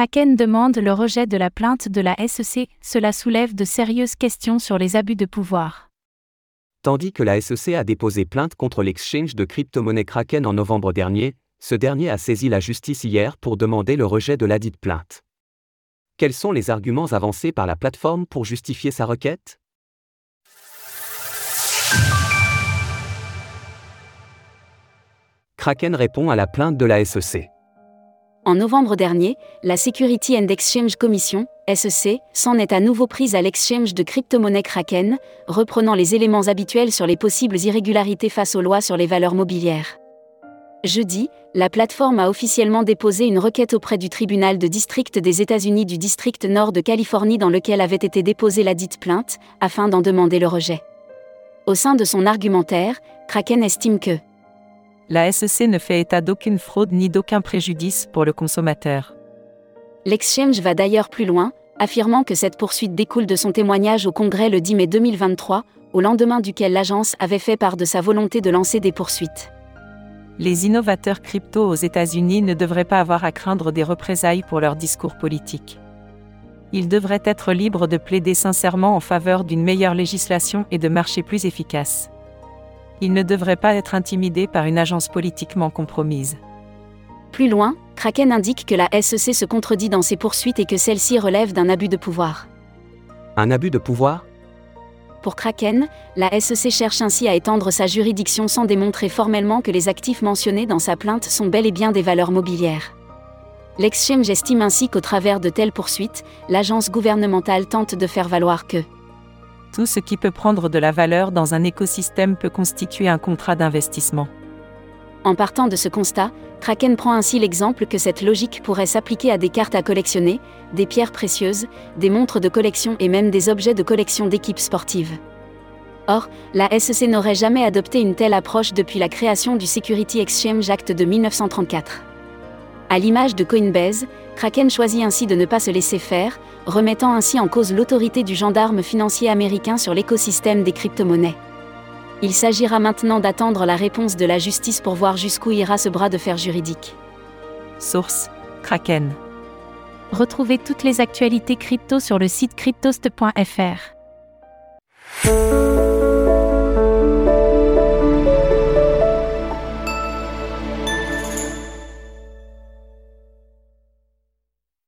Kraken demande le rejet de la plainte de la SEC, cela soulève de sérieuses questions sur les abus de pouvoir. Tandis que la SEC a déposé plainte contre l'exchange de crypto-monnaie Kraken en novembre dernier, ce dernier a saisi la justice hier pour demander le rejet de ladite plainte. Quels sont les arguments avancés par la plateforme pour justifier sa requête? Kraken répond à la plainte de la SEC. En novembre dernier, la Security and Exchange Commission, SEC, s'en est à nouveau prise à l'exchange de crypto-monnaie Kraken, reprenant les éléments habituels sur les possibles irrégularités face aux lois sur les valeurs mobilières. Jeudi, la plateforme a officiellement déposé une requête auprès du tribunal de district des États-Unis du district nord de Californie dans lequel avait été déposée la dite plainte, afin d'en demander le rejet. Au sein de son argumentaire, Kraken estime que la SEC ne fait état d'aucune fraude ni d'aucun préjudice pour le consommateur. L'exchange va d'ailleurs plus loin, affirmant que cette poursuite découle de son témoignage au Congrès le 10 mai 2023, au lendemain duquel l'agence avait fait part de sa volonté de lancer des poursuites. Les innovateurs crypto aux États-Unis ne devraient pas avoir à craindre des représailles pour leur discours politique. Ils devraient être libres de plaider sincèrement en faveur d'une meilleure législation et de marchés plus efficaces il ne devrait pas être intimidé par une agence politiquement compromise. Plus loin, Kraken indique que la SEC se contredit dans ses poursuites et que celle-ci relève d'un abus de pouvoir. Un abus de pouvoir? Pour Kraken, la SEC cherche ainsi à étendre sa juridiction sans démontrer formellement que les actifs mentionnés dans sa plainte sont bel et bien des valeurs mobilières. L'exchange estime ainsi qu'au travers de telles poursuites, l'agence gouvernementale tente de faire valoir que tout ce qui peut prendre de la valeur dans un écosystème peut constituer un contrat d'investissement. En partant de ce constat, Kraken prend ainsi l'exemple que cette logique pourrait s'appliquer à des cartes à collectionner, des pierres précieuses, des montres de collection et même des objets de collection d'équipes sportives. Or, la SEC n'aurait jamais adopté une telle approche depuis la création du Security Exchange Act de 1934. À l'image de Coinbase, Kraken choisit ainsi de ne pas se laisser faire, remettant ainsi en cause l'autorité du gendarme financier américain sur l'écosystème des crypto-monnaies. Il s'agira maintenant d'attendre la réponse de la justice pour voir jusqu'où ira ce bras de fer juridique. Source Kraken. Retrouvez toutes les actualités crypto sur le site cryptost.fr.